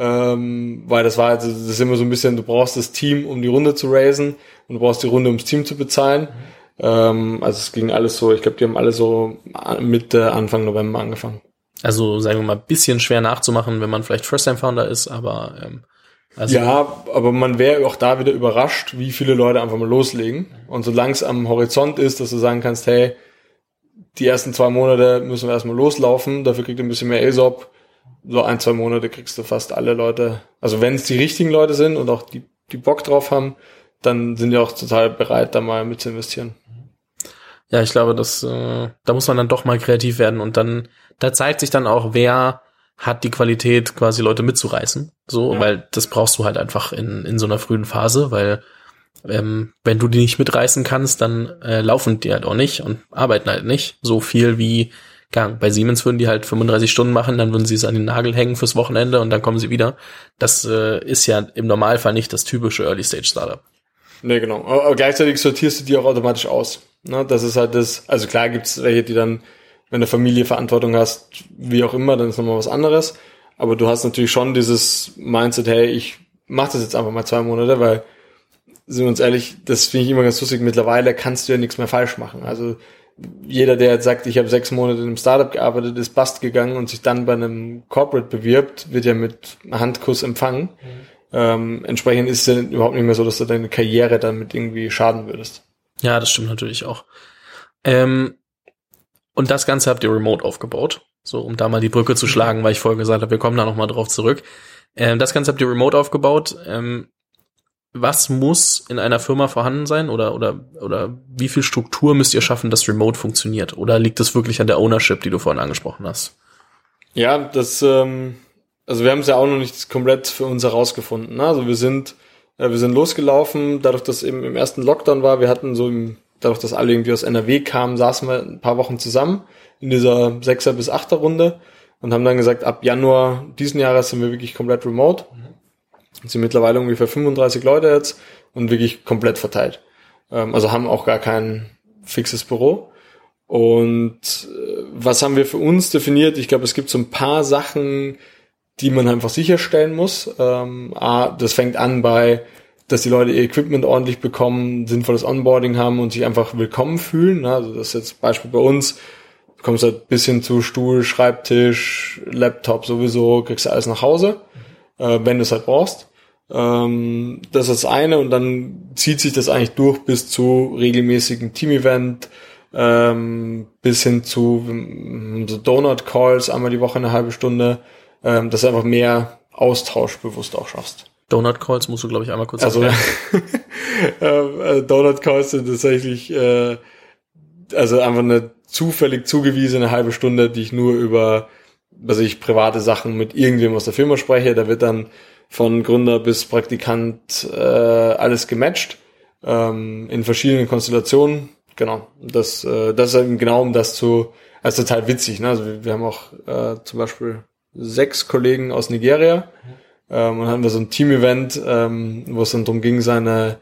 Ähm, weil das war also das ist immer so ein bisschen, du brauchst das Team, um die Runde zu raisen und du brauchst die Runde, um das Team zu bezahlen. Mhm. Ähm, also es ging alles so, ich glaube, die haben alle so Mitte, Anfang November angefangen. Also sagen wir mal, bisschen schwer nachzumachen, wenn man vielleicht First-Time-Founder ist, aber ähm, also ja, aber man wäre auch da wieder überrascht, wie viele Leute einfach mal loslegen. Und solange es am Horizont ist, dass du sagen kannst, hey, die ersten zwei Monate müssen wir erstmal loslaufen, dafür kriegt ihr ein bisschen mehr ESOP. So ein, zwei Monate kriegst du fast alle Leute. Also wenn es die richtigen Leute sind und auch die, die Bock drauf haben, dann sind die auch total bereit, da mal mit zu investieren. Ja, ich glaube, das, äh, da muss man dann doch mal kreativ werden und dann, da zeigt sich dann auch, wer hat die Qualität, quasi Leute mitzureißen. So, ja. weil das brauchst du halt einfach in, in so einer frühen Phase, weil ähm, wenn du die nicht mitreißen kannst, dann äh, laufen die halt auch nicht und arbeiten halt nicht so viel wie Gang. Bei Siemens würden die halt 35 Stunden machen, dann würden sie es an den Nagel hängen fürs Wochenende und dann kommen sie wieder. Das äh, ist ja im Normalfall nicht das typische Early Stage Startup. Nee, genau. Aber gleichzeitig sortierst du die auch automatisch aus. Ne? Das ist halt das, also klar gibt's welche, die dann, wenn du Familie Verantwortung hast, wie auch immer, dann ist nochmal was anderes. Aber du hast natürlich schon dieses Mindset, hey, ich mach das jetzt einfach mal zwei Monate, weil, sind wir uns ehrlich, das finde ich immer ganz lustig, mittlerweile kannst du ja nichts mehr falsch machen. Also jeder, der jetzt sagt, ich habe sechs Monate in einem Startup gearbeitet, ist bast gegangen und sich dann bei einem Corporate bewirbt, wird ja mit Handkuss empfangen. Mhm. Ähm, entsprechend ist es ja überhaupt nicht mehr so, dass du deine Karriere damit irgendwie schaden würdest. Ja, das stimmt natürlich auch. Ähm, und das Ganze habt ihr remote aufgebaut. So, um da mal die Brücke zu schlagen, weil ich vorher gesagt habe, wir kommen da nochmal drauf zurück. Ähm, das Ganze habt ihr remote aufgebaut. Ähm, was muss in einer Firma vorhanden sein oder, oder, oder wie viel Struktur müsst ihr schaffen, dass Remote funktioniert? Oder liegt es wirklich an der Ownership, die du vorhin angesprochen hast? Ja, das, ähm, also wir haben es ja auch noch nicht komplett für uns herausgefunden. Ne? Also wir sind, äh, wir sind losgelaufen, dadurch, dass eben im ersten Lockdown war, wir hatten so im, dadurch, dass alle irgendwie aus NRW kamen, saßen wir ein paar Wochen zusammen in dieser Sechser- bis Achter Runde und haben dann gesagt, ab Januar diesen Jahres sind wir wirklich komplett remote. Es sind mittlerweile ungefähr 35 Leute jetzt und wirklich komplett verteilt. Ähm, also haben auch gar kein fixes Büro. Und äh, was haben wir für uns definiert? Ich glaube, es gibt so ein paar Sachen, die man einfach sicherstellen muss. Ähm, A, das fängt an bei, dass die Leute ihr Equipment ordentlich bekommen, sinnvolles Onboarding haben und sich einfach willkommen fühlen. Also das ist jetzt Beispiel bei uns. Du kommst halt bis hin zu Stuhl, Schreibtisch, Laptop sowieso, kriegst du alles nach Hause, äh, wenn du es halt brauchst. Ähm, das ist das eine und dann zieht sich das eigentlich durch bis zu regelmäßigen Team-Event, ähm, bis hin zu so Donut-Calls einmal die Woche eine halbe Stunde, ähm, dass du einfach mehr Austausch bewusst auch schaffst. Donut Calls musst du, glaube ich, einmal kurz also, [LAUGHS] äh, Donut Calls sind tatsächlich äh, also einfach eine zufällig zugewiesene halbe Stunde, die ich nur über also ich private Sachen mit irgendwem aus der Firma spreche. Da wird dann von Gründer bis Praktikant äh, alles gematcht ähm, in verschiedenen Konstellationen. Genau, das äh, das ist eben genau um das zu, also total witzig. Ne? Also wir, wir haben auch äh, zum Beispiel sechs Kollegen aus Nigeria. Ähm, und hatten wir so ein Team-Event, ähm, wo es dann darum ging, seine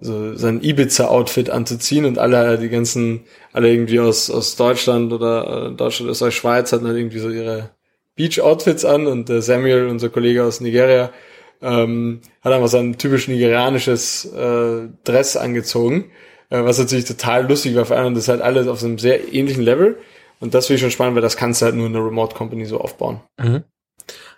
so sein Ibiza-Outfit anzuziehen. Und alle die ganzen, alle irgendwie aus, aus Deutschland oder äh, Deutschland, Österreich, Schweiz hatten halt irgendwie so ihre Beach-Outfits an. Und äh, Samuel, unser Kollege aus Nigeria, ähm, hat einfach sein typisch nigerianisches äh, Dress angezogen, äh, was natürlich total lustig war, vor allem das halt alles auf so einem sehr ähnlichen Level und das finde ich schon spannend, weil das kannst du halt nur in einer Remote Company so aufbauen. Mhm.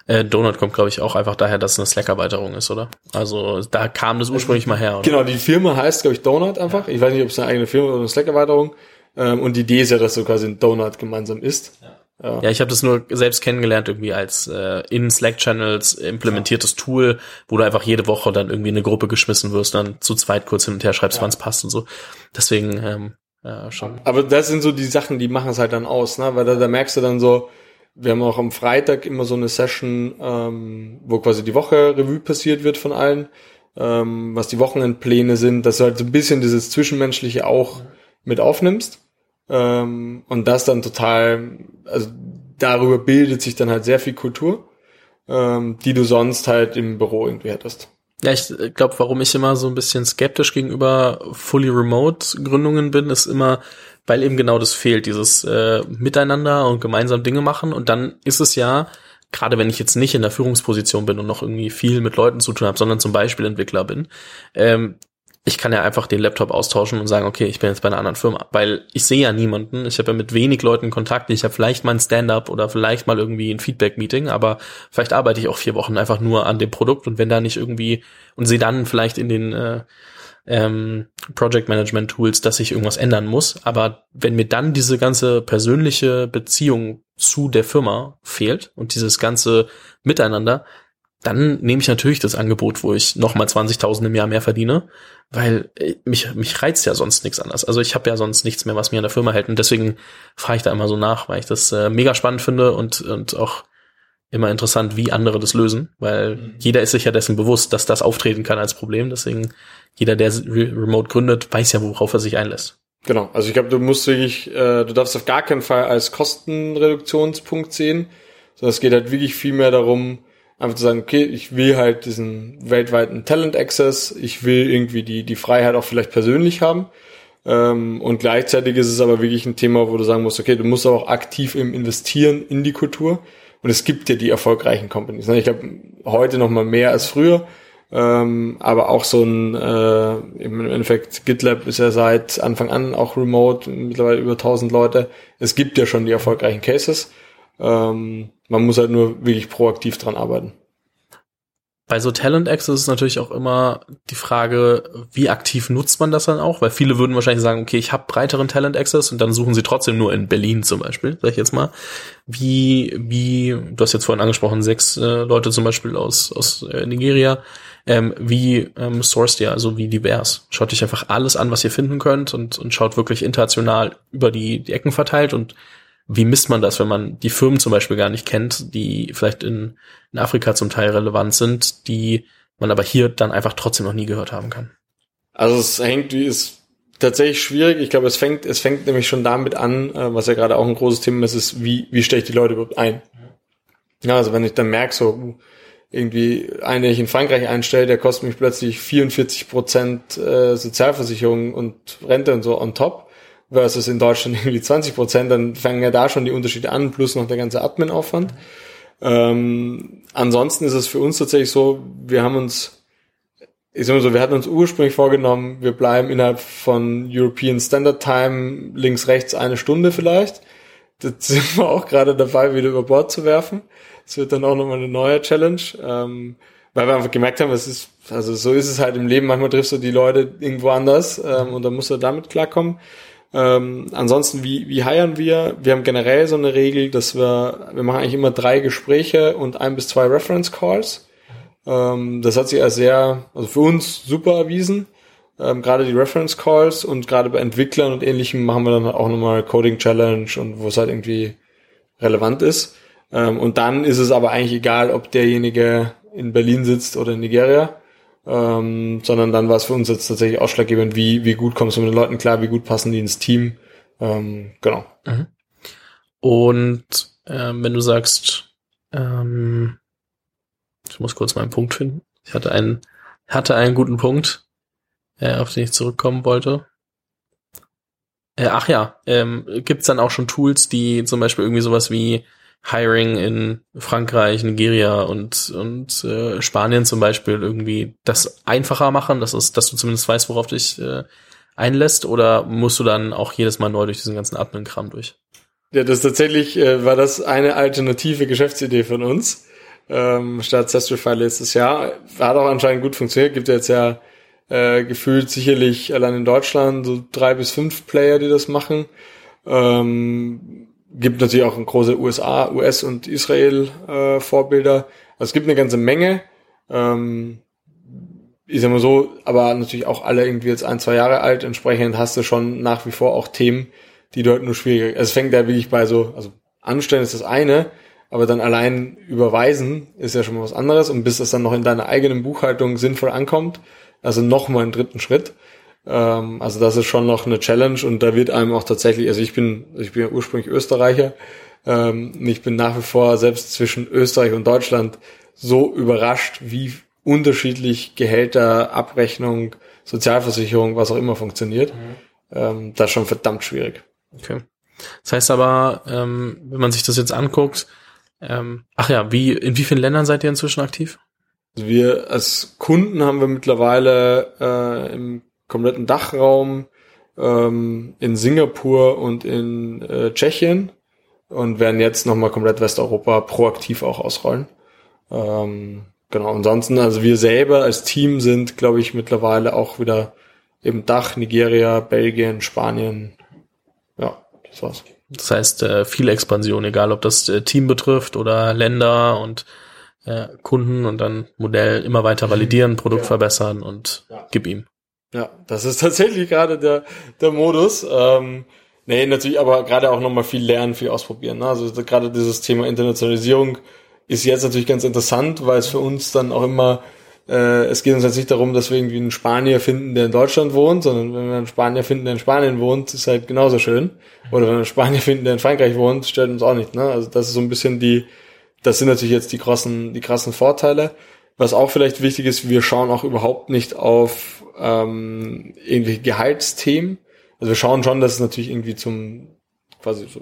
Äh, Donut kommt, glaube ich, auch einfach daher, dass es eine Slack-Erweiterung ist, oder? Also da kam das ursprünglich mal her, oder? Genau, die Firma heißt, glaube ich, Donut einfach. Ja. Ich weiß nicht, ob es eine eigene Firma oder eine Slack-Erweiterung. Ähm, und die Idee ist ja, dass so quasi ein Donut gemeinsam ist. Ja. Ja, ja ich habe das nur selbst kennengelernt, irgendwie als äh, in Slack-Channels implementiertes ja. Tool, wo du einfach jede Woche dann irgendwie in eine Gruppe geschmissen wirst, dann zu zweit kurz hin und her schreibst, ja. wann es passt und so. Deswegen ähm, ja, schon. Aber das sind so die Sachen, die machen es halt dann aus, ne? Weil da, da merkst du dann so, wir haben auch am Freitag immer so eine Session, ähm, wo quasi die Woche Revue passiert wird von allen, ähm, was die Wochenendpläne sind, dass du halt so ein bisschen dieses Zwischenmenschliche auch mit aufnimmst. Ähm, und das dann total, also darüber bildet sich dann halt sehr viel Kultur, ähm, die du sonst halt im Büro irgendwie hättest. Ja, ich glaube, warum ich immer so ein bisschen skeptisch gegenüber fully remote Gründungen bin, ist immer, weil eben genau das fehlt, dieses äh, Miteinander und gemeinsam Dinge machen. Und dann ist es ja, gerade wenn ich jetzt nicht in der Führungsposition bin und noch irgendwie viel mit Leuten zu tun habe, sondern zum Beispiel Entwickler bin, ähm, ich kann ja einfach den Laptop austauschen und sagen, okay, ich bin jetzt bei einer anderen Firma, weil ich sehe ja niemanden, ich habe ja mit wenig Leuten Kontakt, ich habe vielleicht mal ein Stand-up oder vielleicht mal irgendwie ein Feedback-Meeting, aber vielleicht arbeite ich auch vier Wochen einfach nur an dem Produkt. Und wenn da nicht irgendwie und sehe dann vielleicht in den äh, ähm, Project Management Tools, dass ich irgendwas ändern muss. Aber wenn mir dann diese ganze persönliche Beziehung zu der Firma fehlt und dieses ganze Miteinander, dann nehme ich natürlich das Angebot, wo ich nochmal 20.000 im Jahr mehr verdiene, weil äh, mich, mich reizt ja sonst nichts anderes. Also ich habe ja sonst nichts mehr, was mir an der Firma hält und deswegen frage ich da immer so nach, weil ich das äh, mega spannend finde und, und auch immer interessant, wie andere das lösen, weil mhm. jeder ist sich ja dessen bewusst, dass das auftreten kann als Problem. Deswegen jeder, der Remote gründet, weiß ja, worauf er sich einlässt. Genau, also ich glaube, du musst wirklich, äh, du darfst auf gar keinen Fall als Kostenreduktionspunkt sehen, sondern es geht halt wirklich viel mehr darum, einfach zu sagen, okay, ich will halt diesen weltweiten Talent Access, ich will irgendwie die, die Freiheit auch vielleicht persönlich haben. Ähm, und gleichzeitig ist es aber wirklich ein Thema, wo du sagen musst, okay, du musst auch aktiv im Investieren in die Kultur. Und es gibt ja die erfolgreichen Companies. Ne? Ich glaube, heute noch mal mehr als früher. Ähm, aber auch so ein, äh, im Endeffekt, GitLab ist ja seit Anfang an auch remote, mittlerweile über 1000 Leute. Es gibt ja schon die erfolgreichen Cases. Ähm, man muss halt nur wirklich proaktiv dran arbeiten. Bei so Talent Access ist natürlich auch immer die Frage, wie aktiv nutzt man das dann auch? Weil viele würden wahrscheinlich sagen, okay, ich habe breiteren Talent Access und dann suchen sie trotzdem nur in Berlin zum Beispiel, sag ich jetzt mal. Wie, wie, du hast jetzt vorhin angesprochen, sechs äh, Leute zum Beispiel aus, aus äh, Nigeria. ähm, wie ähm, sourced ihr, also wie divers? Schaut euch einfach alles an, was ihr finden könnt und, und schaut wirklich international über die, die Ecken verteilt und wie misst man das, wenn man die Firmen zum Beispiel gar nicht kennt, die vielleicht in, in Afrika zum Teil relevant sind, die man aber hier dann einfach trotzdem noch nie gehört haben kann? Also es hängt, wie ist tatsächlich schwierig. Ich glaube, es fängt, es fängt nämlich schon damit an, äh, was ja gerade auch ein großes Thema ist, ist, wie, wie stelle ich die Leute überhaupt ein? Ja, also wenn ich dann merke, so irgendwie einen, den ich in Frankreich einstelle, der kostet mich plötzlich 44 Prozent äh, Sozialversicherung und Rente und so on top, versus in Deutschland [LAUGHS] irgendwie 20 Prozent, dann fangen ja da schon die Unterschiede an, plus noch der ganze Admin-Aufwand. Ähm, ansonsten ist es für uns tatsächlich so, wir haben uns, ich sag mal so, wir hatten uns ursprünglich vorgenommen, wir bleiben innerhalb von European Standard Time links, rechts eine Stunde vielleicht. Das [LAUGHS] sind wir auch gerade dabei, wieder über Bord zu werfen. Das wird dann auch nochmal eine neue Challenge, ähm, weil wir einfach gemerkt haben, es ist, also so ist es halt im Leben, manchmal triffst du die Leute irgendwo anders ähm, und dann musst du damit klarkommen. Ähm, ansonsten, wie, wie heiern wir? Wir haben generell so eine Regel, dass wir, wir machen eigentlich immer drei Gespräche und ein bis zwei Reference Calls. Ähm, das hat sich als sehr, also für uns super erwiesen. Ähm, gerade die Reference Calls und gerade bei Entwicklern und ähnlichem machen wir dann auch nochmal Coding Challenge und wo es halt irgendwie relevant ist. Ähm, und dann ist es aber eigentlich egal, ob derjenige in Berlin sitzt oder in Nigeria ähm, sondern dann war es für uns jetzt tatsächlich ausschlaggebend, wie, wie gut kommst du mit den Leuten klar, wie gut passen die ins Team. Ähm, genau. Mhm. Und ähm, wenn du sagst, ähm, ich muss kurz meinen Punkt finden. Ich hatte einen, hatte einen guten Punkt, äh, auf den ich zurückkommen wollte. Äh, ach ja, ähm, gibt dann auch schon Tools, die zum Beispiel irgendwie sowas wie Hiring in Frankreich, Nigeria und, und äh, Spanien zum Beispiel irgendwie das einfacher machen, dass, es, dass du zumindest weißt, worauf dich äh, einlässt, oder musst du dann auch jedes Mal neu durch diesen ganzen Admin-Kram durch? Ja, das tatsächlich äh, war das eine alternative Geschäftsidee von uns. Ähm, statt Zestrify letztes Jahr. Hat auch anscheinend gut funktioniert. Gibt jetzt ja äh, gefühlt sicherlich allein in Deutschland so drei bis fünf Player, die das machen. Ähm, gibt natürlich auch ein große USA, US und Israel äh, Vorbilder. Also es gibt eine ganze Menge. Ähm, sag mal so, aber natürlich auch alle irgendwie jetzt ein, zwei Jahre alt. Entsprechend hast du schon nach wie vor auch Themen, die dort nur schwieriger. Also es fängt ja wirklich bei so, also anstellen ist das eine, aber dann allein überweisen ist ja schon mal was anderes und bis das dann noch in deiner eigenen Buchhaltung sinnvoll ankommt, also noch mal einen dritten Schritt. Ähm, also das ist schon noch eine Challenge und da wird einem auch tatsächlich, also ich bin, ich bin ja ursprünglich Österreicher, ähm, ich bin nach wie vor selbst zwischen Österreich und Deutschland so überrascht, wie unterschiedlich Gehälter, Abrechnung, Sozialversicherung, was auch immer funktioniert. Mhm. Ähm, das ist schon verdammt schwierig. Okay. Das heißt aber, ähm, wenn man sich das jetzt anguckt, ähm, ach ja, wie, in wie vielen Ländern seid ihr inzwischen aktiv? Also wir als Kunden haben wir mittlerweile äh, im kompletten Dachraum ähm, in Singapur und in äh, Tschechien und werden jetzt nochmal komplett Westeuropa proaktiv auch ausrollen. Ähm, genau, ansonsten, also wir selber als Team sind, glaube ich, mittlerweile auch wieder im Dach, Nigeria, Belgien, Spanien. Ja, das war's. Das heißt, äh, viel Expansion, egal ob das äh, Team betrifft oder Länder und äh, Kunden und dann Modell immer weiter validieren, Produkt ja. verbessern und ja. gib ihm. Ja, das ist [LAUGHS] tatsächlich gerade der, der Modus. Ähm, nee, natürlich, aber gerade auch nochmal viel lernen, viel ausprobieren. Ne? Also gerade dieses Thema Internationalisierung ist jetzt natürlich ganz interessant, weil es für uns dann auch immer, äh, es geht uns jetzt nicht darum, dass wir irgendwie einen Spanier finden, der in Deutschland wohnt, sondern wenn wir einen Spanier finden, der in Spanien wohnt, ist halt genauso schön. Oder wenn wir einen Spanier finden, der in Frankreich wohnt, stört uns auch nicht. Ne? Also das ist so ein bisschen die, das sind natürlich jetzt die krassen, die krassen Vorteile. Was auch vielleicht wichtig ist, wir schauen auch überhaupt nicht auf ähm, irgendwelche Gehaltsthemen. Also wir schauen schon, dass es natürlich irgendwie zum quasi so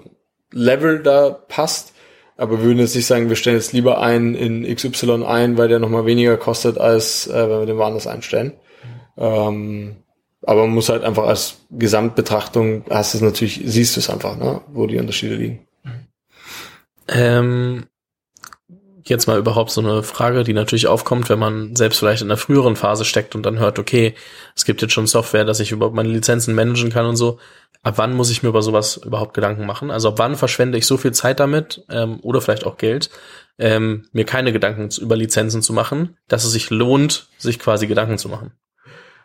Level da passt, aber würden jetzt nicht sagen, wir stellen jetzt lieber einen in XY ein, weil der nochmal weniger kostet, als äh, wenn wir den woanders einstellen. Ähm, aber man muss halt einfach als Gesamtbetrachtung, hast es natürlich, siehst du es einfach, ne, wo die Unterschiede liegen. Ähm, jetzt mal überhaupt so eine Frage, die natürlich aufkommt, wenn man selbst vielleicht in einer früheren Phase steckt und dann hört, okay, es gibt jetzt schon Software, dass ich überhaupt meine Lizenzen managen kann und so. ab wann muss ich mir über sowas überhaupt Gedanken machen? Also ab wann verschwende ich so viel Zeit damit ähm, oder vielleicht auch Geld, ähm, mir keine Gedanken über Lizenzen zu machen, dass es sich lohnt, sich quasi Gedanken zu machen.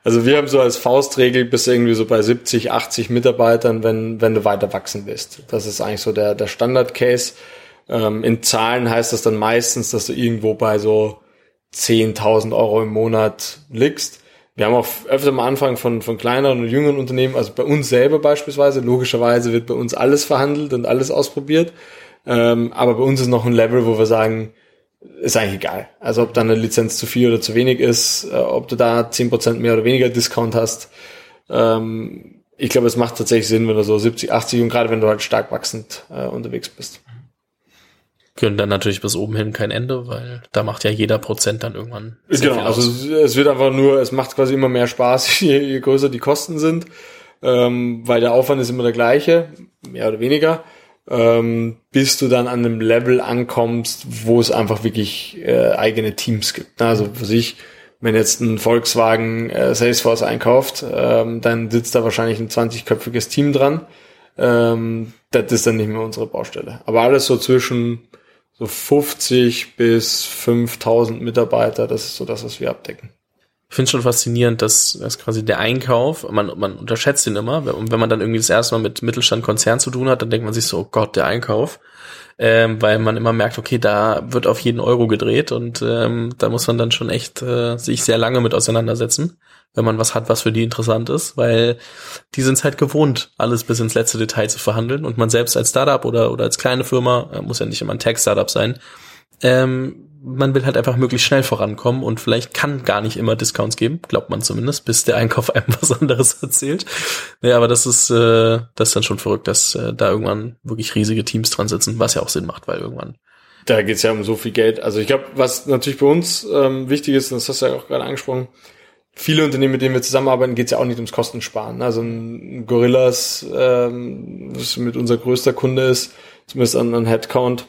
Also wir haben so als Faustregel bis irgendwie so bei 70, 80 Mitarbeitern, wenn, wenn du weiter wachsen willst. Das ist eigentlich so der, der Standard-Case. Ähm, in Zahlen heißt das dann meistens, dass du irgendwo bei so 10.000 Euro im Monat liegst. Wir haben auch öfter am Anfang von, von kleineren und jüngeren Unternehmen, also bei uns selber beispielsweise, logischerweise wird bei uns alles verhandelt und alles ausprobiert. Ähm, aber bei uns ist noch ein Level, wo wir sagen, ist eigentlich egal. Also ob da eine Lizenz zu viel oder zu wenig ist, äh, ob du da zehn Prozent mehr oder weniger Discount hast. Ähm, ich glaube, es macht tatsächlich Sinn, wenn du so 70, 80 und gerade wenn du halt stark wachsend äh, unterwegs bist. Können dann natürlich bis oben hin kein Ende, weil da macht ja jeder Prozent dann irgendwann. Genau, also es wird einfach nur, es macht quasi immer mehr Spaß, [LAUGHS] je, je größer die Kosten sind, ähm, weil der Aufwand ist immer der gleiche, mehr oder weniger ähm, bis du dann an einem Level ankommst, wo es einfach wirklich äh, eigene Teams gibt. Also für sich, wenn jetzt ein Volkswagen äh, Salesforce einkauft, ähm, dann sitzt da wahrscheinlich ein 20-köpfiges Team dran. Ähm, das ist dann nicht mehr unsere Baustelle. Aber alles so zwischen so 50 bis 5000 Mitarbeiter, das ist so das, was wir abdecken. Ich finde schon faszinierend, dass, dass quasi der Einkauf, man, man unterschätzt ihn immer, und wenn man dann irgendwie das erste Mal mit Mittelstand-Konzern zu tun hat, dann denkt man sich so, oh Gott, der Einkauf. Ähm, weil man immer merkt, okay, da wird auf jeden Euro gedreht und ähm, da muss man dann schon echt äh, sich sehr lange mit auseinandersetzen, wenn man was hat, was für die interessant ist, weil die sind es halt gewohnt, alles bis ins letzte Detail zu verhandeln und man selbst als Startup oder, oder als kleine Firma, äh, muss ja nicht immer ein Tech-Startup sein, ähm, man will halt einfach möglichst schnell vorankommen und vielleicht kann gar nicht immer Discounts geben, glaubt man zumindest, bis der Einkauf [LAUGHS] einem was anderes erzählt. Ja, aber das ist, äh, das ist dann schon verrückt, dass äh, da irgendwann wirklich riesige Teams dran sitzen, was ja auch Sinn macht, weil irgendwann. Da geht's ja um so viel Geld. Also ich glaube, was natürlich bei uns ähm, wichtig ist, und das hast du ja auch gerade angesprochen, viele Unternehmen, mit denen wir zusammenarbeiten, geht's ja auch nicht ums Kostensparen. Also ein Gorillas, ähm, was mit unser größter Kunde ist, zumindest an, an Headcount,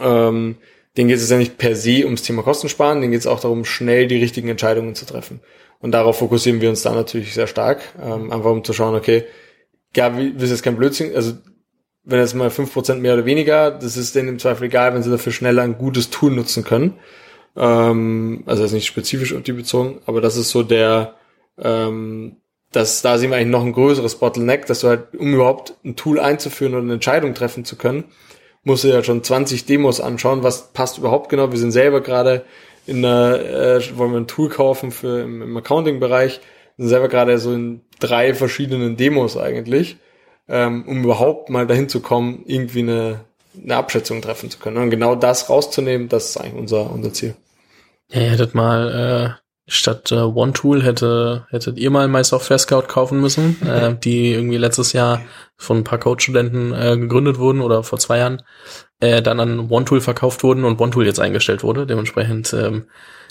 ähm, denen geht es ja nicht per se ums Thema Kostensparen, denen geht es auch darum, schnell die richtigen Entscheidungen zu treffen. Und darauf fokussieren wir uns da natürlich sehr stark, ähm, einfach um zu schauen, okay, ja, wie ist jetzt kein Blödsinn, also wenn jetzt mal fünf Prozent mehr oder weniger, das ist denen im Zweifel egal, wenn sie dafür schneller ein gutes Tool nutzen können. Ähm, also ist nicht spezifisch auf die bezogen, aber das ist so der, ähm, das, da sehen wir eigentlich noch ein größeres Bottleneck, dass du halt, um überhaupt ein Tool einzuführen oder eine Entscheidung treffen zu können, musst du ja schon 20 Demos anschauen, was passt überhaupt genau. Wir sind selber gerade in einer, äh, wollen wir ein Tool kaufen für im, im Accounting-Bereich, sind selber gerade so in drei verschiedenen Demos eigentlich, ähm, um überhaupt mal dahin zu kommen, irgendwie eine, eine Abschätzung treffen zu können. Und genau das rauszunehmen, das ist eigentlich unser, unser Ziel. Ja, ihr hättet mal äh, statt äh, One Tool hätte, hättet ihr mal My Software Scout kaufen müssen, [LAUGHS] äh, die irgendwie letztes Jahr von ein paar Code-Studenten äh, gegründet wurden oder vor zwei Jahren, äh, dann an One Tool verkauft wurden und One Tool jetzt eingestellt wurde. Dementsprechend ähm,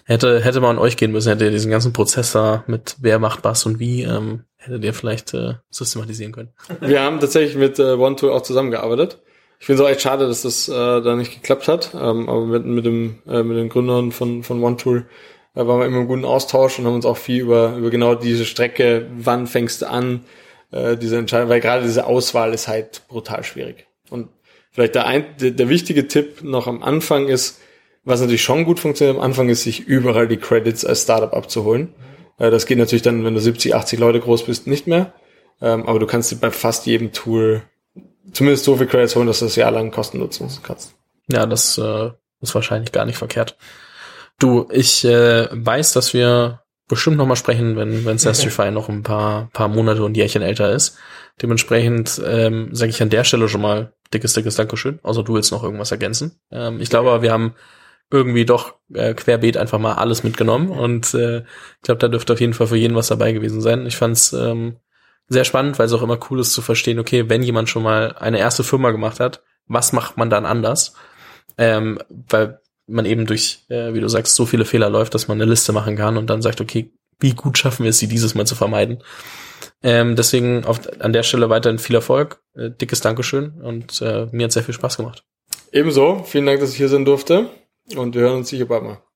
hätte, hätte man an euch gehen müssen, hätte ihr diesen ganzen Prozess da mit wer macht was und wie, ähm, hättet ihr vielleicht äh, systematisieren können. Wir haben tatsächlich mit äh, One Tool auch zusammengearbeitet. Ich finde es auch echt schade, dass das äh, da nicht geklappt hat. Ähm, aber mit, mit, dem, äh, mit den Gründern von, von One Tool da waren wir immer im guten Austausch und haben uns auch viel über, über genau diese Strecke, wann fängst du an, äh, diese Entscheidung, weil gerade diese Auswahl ist halt brutal schwierig. Und vielleicht der, ein, der, der wichtige Tipp noch am Anfang ist, was natürlich schon gut funktioniert am Anfang, ist, sich überall die Credits als Startup abzuholen. Äh, das geht natürlich dann, wenn du 70, 80 Leute groß bist, nicht mehr. Ähm, aber du kannst dir bei fast jedem Tool zumindest so viel Credits holen, dass du das Jahr lang kostenlos nutzen kannst. Ja, das äh, ist wahrscheinlich gar nicht verkehrt. Du, ich äh, weiß, dass wir bestimmt noch mal sprechen, wenn wenn [LAUGHS] Sastrify okay. noch ein paar paar Monate und Jährchen älter ist. Dementsprechend ähm, sage ich an der Stelle schon mal dickes dickes Dankeschön. Also du willst noch irgendwas ergänzen? Ähm, ich glaube, wir haben irgendwie doch äh, querbeet einfach mal alles mitgenommen und äh, ich glaube, da dürfte auf jeden Fall für jeden was dabei gewesen sein. Ich fand's ähm, sehr spannend, weil es auch immer cool ist zu verstehen, okay, wenn jemand schon mal eine erste Firma gemacht hat, was macht man dann anders? Ähm, weil man eben durch, äh, wie du sagst, so viele Fehler läuft, dass man eine Liste machen kann und dann sagt, okay, wie gut schaffen wir es, sie dieses Mal zu vermeiden. Ähm, deswegen auf, an der Stelle weiterhin viel Erfolg, äh, dickes Dankeschön und äh, mir hat sehr viel Spaß gemacht. Ebenso, vielen Dank, dass ich hier sein durfte und wir hören uns sicher bald mal.